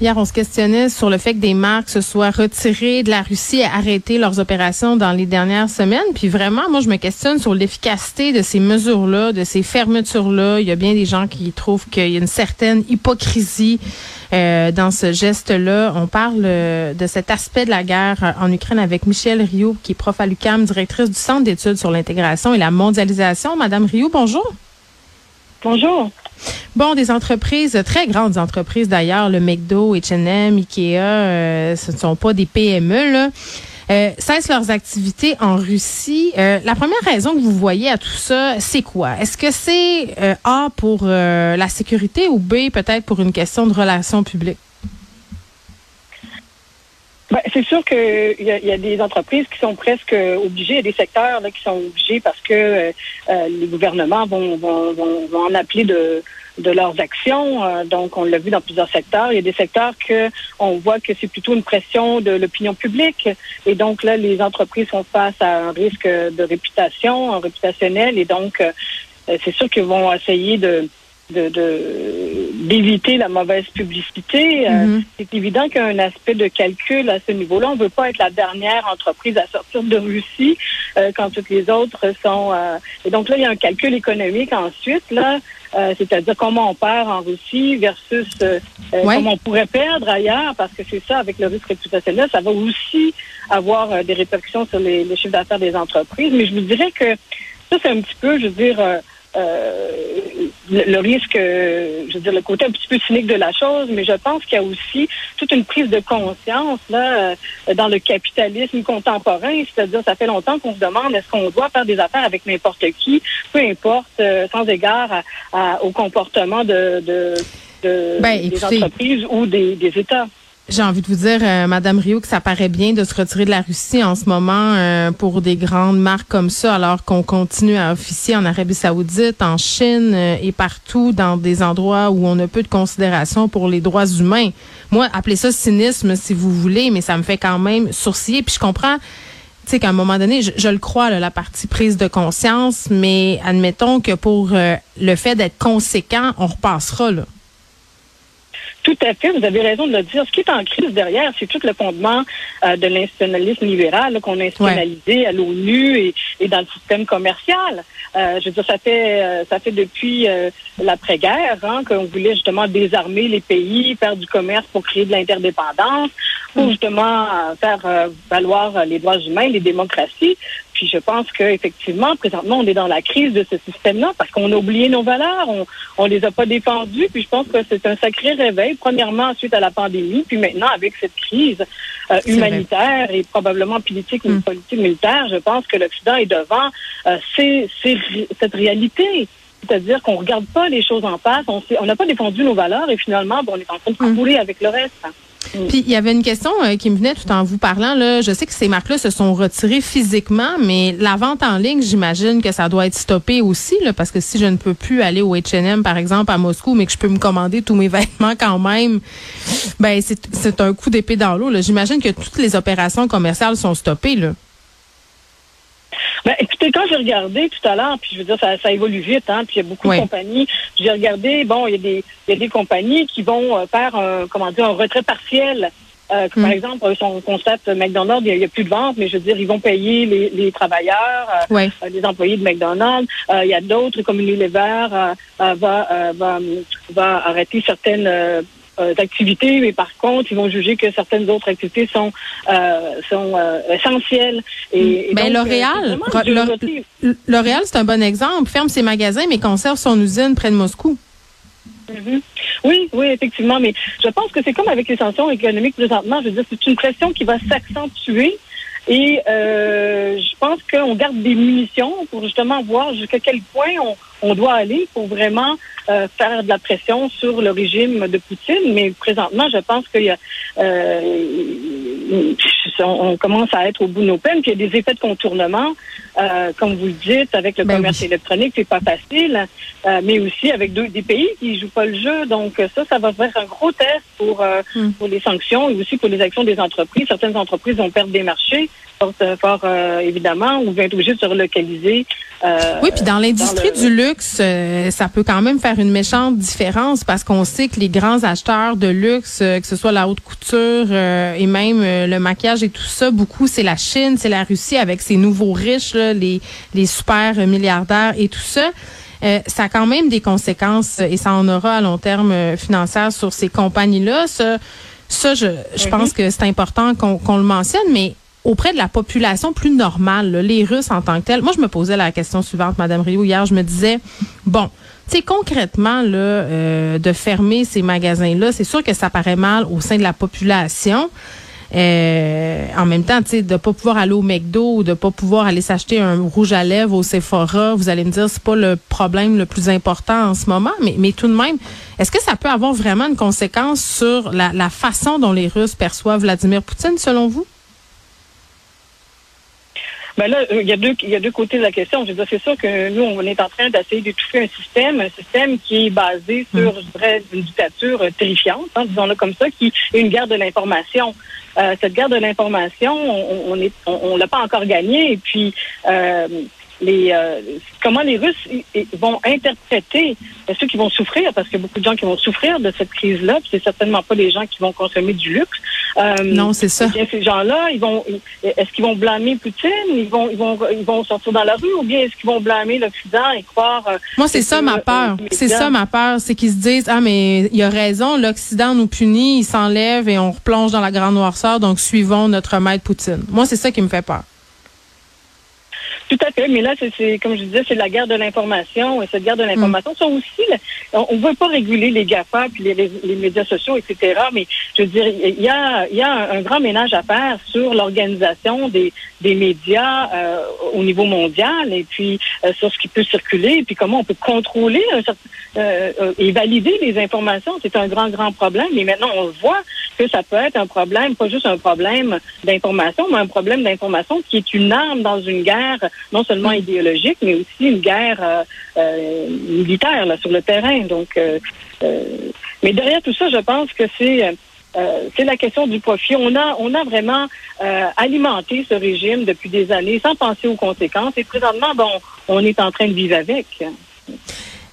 Hier, on se questionnait sur le fait que des marques se soient retirées de la Russie et arrêté leurs opérations dans les dernières semaines. Puis vraiment, moi, je me questionne sur l'efficacité de ces mesures-là, de ces fermetures-là. Il y a bien des gens qui trouvent qu'il y a une certaine hypocrisie euh, dans ce geste-là. On parle euh, de cet aspect de la guerre en Ukraine avec Michel Rioux, qui est prof à l'UQAM, directrice du Centre d'études sur l'intégration et la mondialisation. Madame Rioux, bonjour. Bonjour. Bon, des entreprises, très grandes entreprises d'ailleurs, le McDo, H&M, Ikea, euh, ce ne sont pas des PME, là. Euh, cessent leurs activités en Russie. Euh, la première raison que vous voyez à tout ça, c'est quoi? Est-ce que c'est A pour la sécurité ou B peut-être pour une question de relations publiques? Ben, c'est sûr qu'il y, a des entreprises qui sont presque obligées, il y a des secteurs là, qui sont obligés parce que euh, euh, les gouvernements vont, en appeler de, leurs actions. Euh, donc, on l'a vu dans plusieurs secteurs. Il y a des secteurs que on voit que c'est plutôt une pression de l'opinion publique. Et donc, là, les entreprises font face à un risque de réputation, réputationnel. Et donc, c'est sûr qu'ils vont essayer de d'éviter la mauvaise publicité. Euh, c'est évident qu'il y a un aspect de calcul à ce niveau-là. On ne veut pas être la dernière entreprise à sortir de Russie euh, quand toutes les autres sont. Euh, et donc là, il y a un calcul économique ensuite là. c'est-à-dire comment on perd en Russie versus comment on pourrait perdre ailleurs, parce que c'est ça, avec le risque réputationnel, ça va aussi avoir des répercussions sur les, les chiffres d'affaires des entreprises. Mais je vous dirais que ça, c'est un petit peu, je veux dire, euh, le, risque, je veux dire, le côté un petit peu cynique de la chose, mais je pense qu'il y a aussi toute une prise de conscience là euh, dans le capitalisme contemporain. C'est-à-dire, ça fait longtemps qu'on se demande est-ce qu'on doit faire des affaires avec n'importe qui, peu importe, euh, sans égard au comportement de, de, de ben, des entreprises ou des, des États. J'ai envie de vous dire, euh, Madame Rio, que ça paraît bien de se retirer de la Russie en ce moment euh, pour des grandes marques comme ça, alors qu'on continue à officier en Arabie Saoudite, en Chine euh, et partout dans des endroits où on a peu de considération pour les droits humains. Moi, appelez ça cynisme si vous voulez, mais ça me fait quand même sourciller. Puis je comprends, tu sais, qu'à un moment donné, je, le crois, la partie prise de conscience, mais admettons que pour le fait d'être conséquent, on repassera là. Tout à fait, vous avez raison de le dire. Ce qui est en crise derrière, c'est tout le fondement euh, de l'institutionnalisme libéral qu'on a institutionnalisé à l'ONU et, et, dans le système commercial. Euh, je veux dire, ça fait euh, ça fait depuis euh, l'après-guerre hein, qu'on voulait justement désarmer les pays, faire du commerce pour créer de l'interdépendance, pour mm. justement faire valoir les droits humains, les démocraties. Puis je pense qu'effectivement, présentement, on est dans la crise de ce système-là parce qu'on a oublié nos valeurs, on on les a pas défendues. Puis je pense que c'est un sacré réveil, premièrement suite à la pandémie, puis maintenant avec cette crise euh, humanitaire et probablement politique, mm. politique militaire, je pense que l'Occident est devant euh, cette réalité. C'est-à-dire qu'on regarde pas les choses en face, on n'a pas défendu nos valeurs et finalement, bon, on est en train de couler mm. avec le reste. Mm. Puis il y avait une question euh, qui me venait tout en vous parlant. Là. Je sais que ces marques-là se sont retirées physiquement, mais la vente en ligne, j'imagine que ça doit être stoppé aussi, parce que si je ne peux plus aller au H&M, par exemple, à Moscou, mais que je peux me commander tous mes vêtements quand même, ben c'est un coup d'épée dans l'eau. J'imagine que toutes les opérations commerciales sont stoppées. Là. Quand j'ai regardé tout à l'heure, puis je veux dire, ça, ça évolue vite, hein, puis il y a beaucoup de compagnies. J'ai regardé, bon, il y a des, il y a des compagnies qui vont euh, faire un, comment dire, un retrait partiel. Euh, Par mm. exemple, son concept McDonald's, il n'y a, plus de vente, mais je veux dire, ils vont payer les, les travailleurs, euh, les employés de McDonald's. il y a d'autres, comme Unilever, va, va, va arrêter certaines euh, d'activités, mais par contre, ils vont juger que certaines autres activités sont euh, sont euh, essentielles. Et, ben, L'Oréal, L'Oréal, c'est un bon exemple. Ferme ses magasins, mais conserve son usine près de Moscou. Mm-hmm. Oui, oui, effectivement, mais je pense que c'est comme avec les sanctions économiques présentement. Je veux dire, c'est une pression qui va s'accentuer. Et euh, je pense qu'on garde des munitions pour justement voir jusqu'à quel point on, on doit aller pour vraiment euh, faire de la pression sur le régime de Poutine. Mais présentement, je pense qu'il y a euh, on, commence à être au bout de nos peines, qu'il y a des effets de contournement, euh, comme vous le dites, avec le ben commerce électronique, c'est pas facile, euh, mais aussi avec deux, des pays qui jouent pas le jeu. Donc ça, ça va faire un gros test pour, euh, hmm. pour les sanctions et aussi pour les actions des entreprises. Certaines entreprises vont perdre des marchés, fort, fort évidemment, ou vont être obligés de se relocaliser. oui, puis dans l'industrie du luxe, ça peut quand même faire une méchante différence parce qu'on sait que les grands acheteurs de luxe, que ce soit la haute couture et même le maquillage et tout ça, beaucoup c'est la Chine, c'est la Russie avec ses nouveaux riches, les, les super milliardaires et tout ça. Euh, ça a quand même des conséquences et ça en aura à long terme euh, financière sur ces compagnies-là. Ça, ça je, je pense que c'est important qu'on le mentionne, mais auprès de la population plus normale, les Russes en tant que tels. Moi, je me posais la question suivante, Madame Rio, hier, je me disais, bon, tu sais, concrètement, là, euh, de fermer ces magasins-là, c'est sûr que ça paraît mal au sein de la population. Euh, en même temps, tu sais, de pas pouvoir aller au McDo ou de pas pouvoir aller s'acheter un rouge à lèvres au Sephora, vous allez me dire c'est pas le problème le plus important en ce moment, mais, mais tout de même, est-ce que ça peut avoir vraiment une conséquence sur la, la façon dont les Russes perçoivent Vladimir Poutine, selon vous? Ben là, il y a deux, il y a deux côtés de la question. Je veux dire, c'est sûr que nous, on est en train d'essayer d'étouffer un système, un système qui est basé sur, mm. je dirais, une dictature terrifiante, hein, disons-le comme ça, qui est une guerre de l'information. Euh, cette guerre de l'information, on, on, est, on, l'a pas encore gagnée. Et puis, euh, les, euh, comment les Russes vont interpréter ceux qui vont souffrir, parce qu'il y a beaucoup de gens qui vont souffrir de cette crise-là, puis c'est certainement pas les gens qui vont consommer du luxe. Euh, non, c'est ça. Bien, ces gens-là, ils vont, est-ce qu'ils vont blâmer Poutine? Ils vont, ils vont, ils vont sortir dans la rue, ou bien est-ce qu'ils vont blâmer l'Occident et croire euh, Moi, c'est ça ma peur. c'est ça ma peur, c'est qu'ils se disent ah mais il y a raison, l'Occident nous punit, il s'enlève et on replonge dans la grande noirceur, donc suivons notre maître Poutine. Moi, c'est ça qui me fait peur. Tout à fait, mais là, c'est comme je disais, c'est la guerre de l'information. Et cette guerre de l'information, mm. ça aussi, on ne veut pas réguler les GAFA puis les, les, médias sociaux, etc. Mais je veux dire, il y a, y a un, grand ménage à faire sur l'organisation des, des médias euh, au niveau mondial et puis euh, sur ce qui peut circuler et puis comment on peut contrôler euh, et valider les informations. C'est un grand, grand problème. Et maintenant, on voit que ça peut être un problème, pas juste un problème d'information, mais un problème d'information qui est une arme dans une guerre non seulement mm. idéologique, mais aussi une guerre euh, euh, militaire là, sur le terrain. Donc, euh, mais derrière tout ça, je pense que c'est c'est la question du profit. On a, on a vraiment alimenté ce régime depuis des années sans penser aux conséquences. Et présentement, bon, on est en train de vivre avec.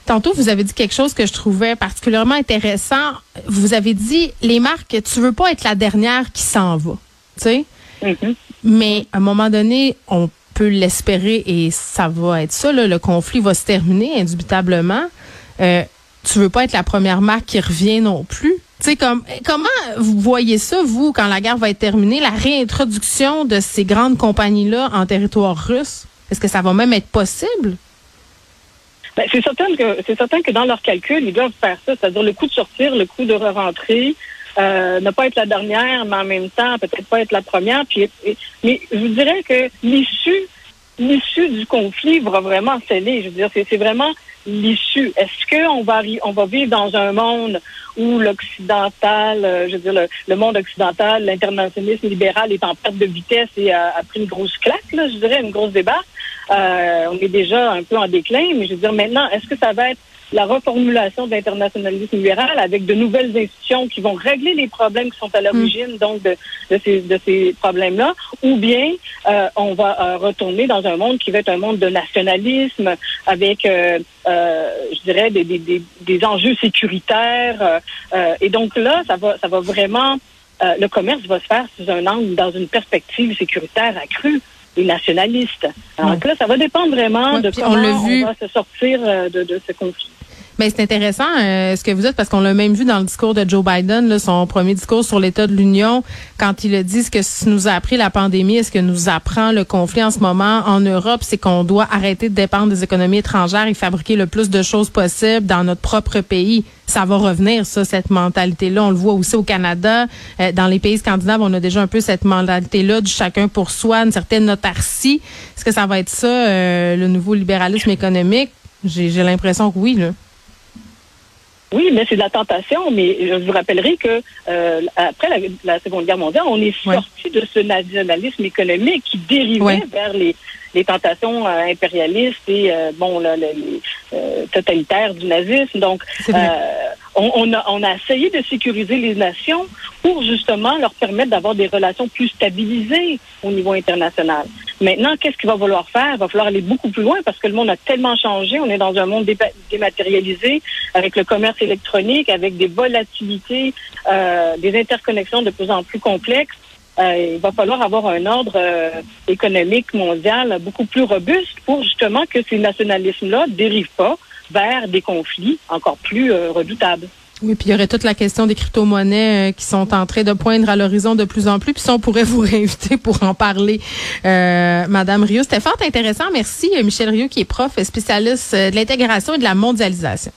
Tantôt, vous avez dit quelque chose que je trouvais particulièrement intéressant. Vous avez dit, les marques, tu veux pas être la dernière qui s'en va, tu sais? Mm-hmm. Mais à un moment donné, on l'espérer et ça va être ça. le conflit va se terminer indubitablement. Euh, tu veux pas être la première marque qui revient non plus. Tu comme comment vous voyez ça vous quand la guerre va être terminée, la réintroduction de ces grandes compagnies là en territoire russe? Est-ce que ça va même être possible? Ben, c'est certain que c'est certain que dans leur calcul, ils doivent faire ça, c'est-à-dire le coût de sortir, le coût de re-rentrer, euh, ne pas être la dernière, mais en même temps, peut-être pas être la première. Puis, mais je vous dirais que l'issue, l'issue du conflit va vraiment sceller. Je veux dire, c'est vraiment l'issue. Est-ce qu'on va on va vivre dans un monde où l'occidental, euh, je veux dire, le, monde occidental, l'internationalisme libéral est en perte de vitesse et a, pris une grosse claque, là, je dirais, une grosse débat? Euh, on est déjà un peu en déclin, mais je veux dire, maintenant, est-ce que ça va être la reformulation de l'internationalisme libéral avec de nouvelles institutions qui vont régler les problèmes qui sont à l'origine donc de, de, ces, de ces problèmes-là, ou bien euh, on va euh, retourner dans un monde qui va être un monde de nationalisme avec, euh, je dirais, des, des, des, enjeux sécuritaires. et donc là, ça va, ça va vraiment, le commerce va se faire sous un angle, dans une perspective sécuritaire accrue et nationaliste. Alors là, ça va dépendre vraiment de comment on, va se sortir de, de ce conflit. Mais c'est intéressant euh, ce que vous dites parce qu'on l'a même vu dans le discours de Joe Biden, là, son premier discours sur l'état de l'Union, quand il a dit ce que nous a appris la pandémie, est ce que nous apprend le conflit en ce moment en Europe, c'est qu'on doit arrêter de dépendre des économies étrangères et fabriquer le plus de choses possibles dans notre propre pays. Ça va revenir, ça, cette mentalité-là. On le voit aussi au Canada. Euh, dans les pays scandinaves, on a déjà un peu cette mentalité-là du chacun pour soi, une certaine autarcie. Est-ce que ça va être ça, euh, le nouveau libéralisme économique? J'ai l'impression que oui, là. Oui, mais c'est de la tentation. Mais je vous rappellerai que euh, après la, Seconde Guerre mondiale, on est sorti de ce nationalisme économique qui dérivait vers les, les tentations euh, impérialistes et euh, bon le, totalitaires du nazisme. Donc, on, a, on a essayé de sécuriser les nations pour justement leur permettre d'avoir des relations plus stabilisées au niveau international. Maintenant, qu'est-ce qu'il va falloir faire? Il va falloir aller beaucoup plus loin parce que le monde a tellement changé. On est dans un monde dématérialisé avec le commerce électronique, avec des volatilités, euh, des interconnexions de plus en plus complexes. Euh, il va falloir avoir un ordre euh, économique mondial beaucoup plus robuste pour justement que ces nationalismes-là dérivent pas vers des conflits encore plus euh, redoutables. Oui, puis il y aurait toute la question des crypto-monnaies euh, qui sont en train de poindre à l'horizon de plus en plus. Puis ça, on pourrait vous réinviter pour en parler, euh, Madame Rio. C'était fort intéressant. Merci, Michel Rio, qui est prof spécialiste de l'intégration et de la mondialisation.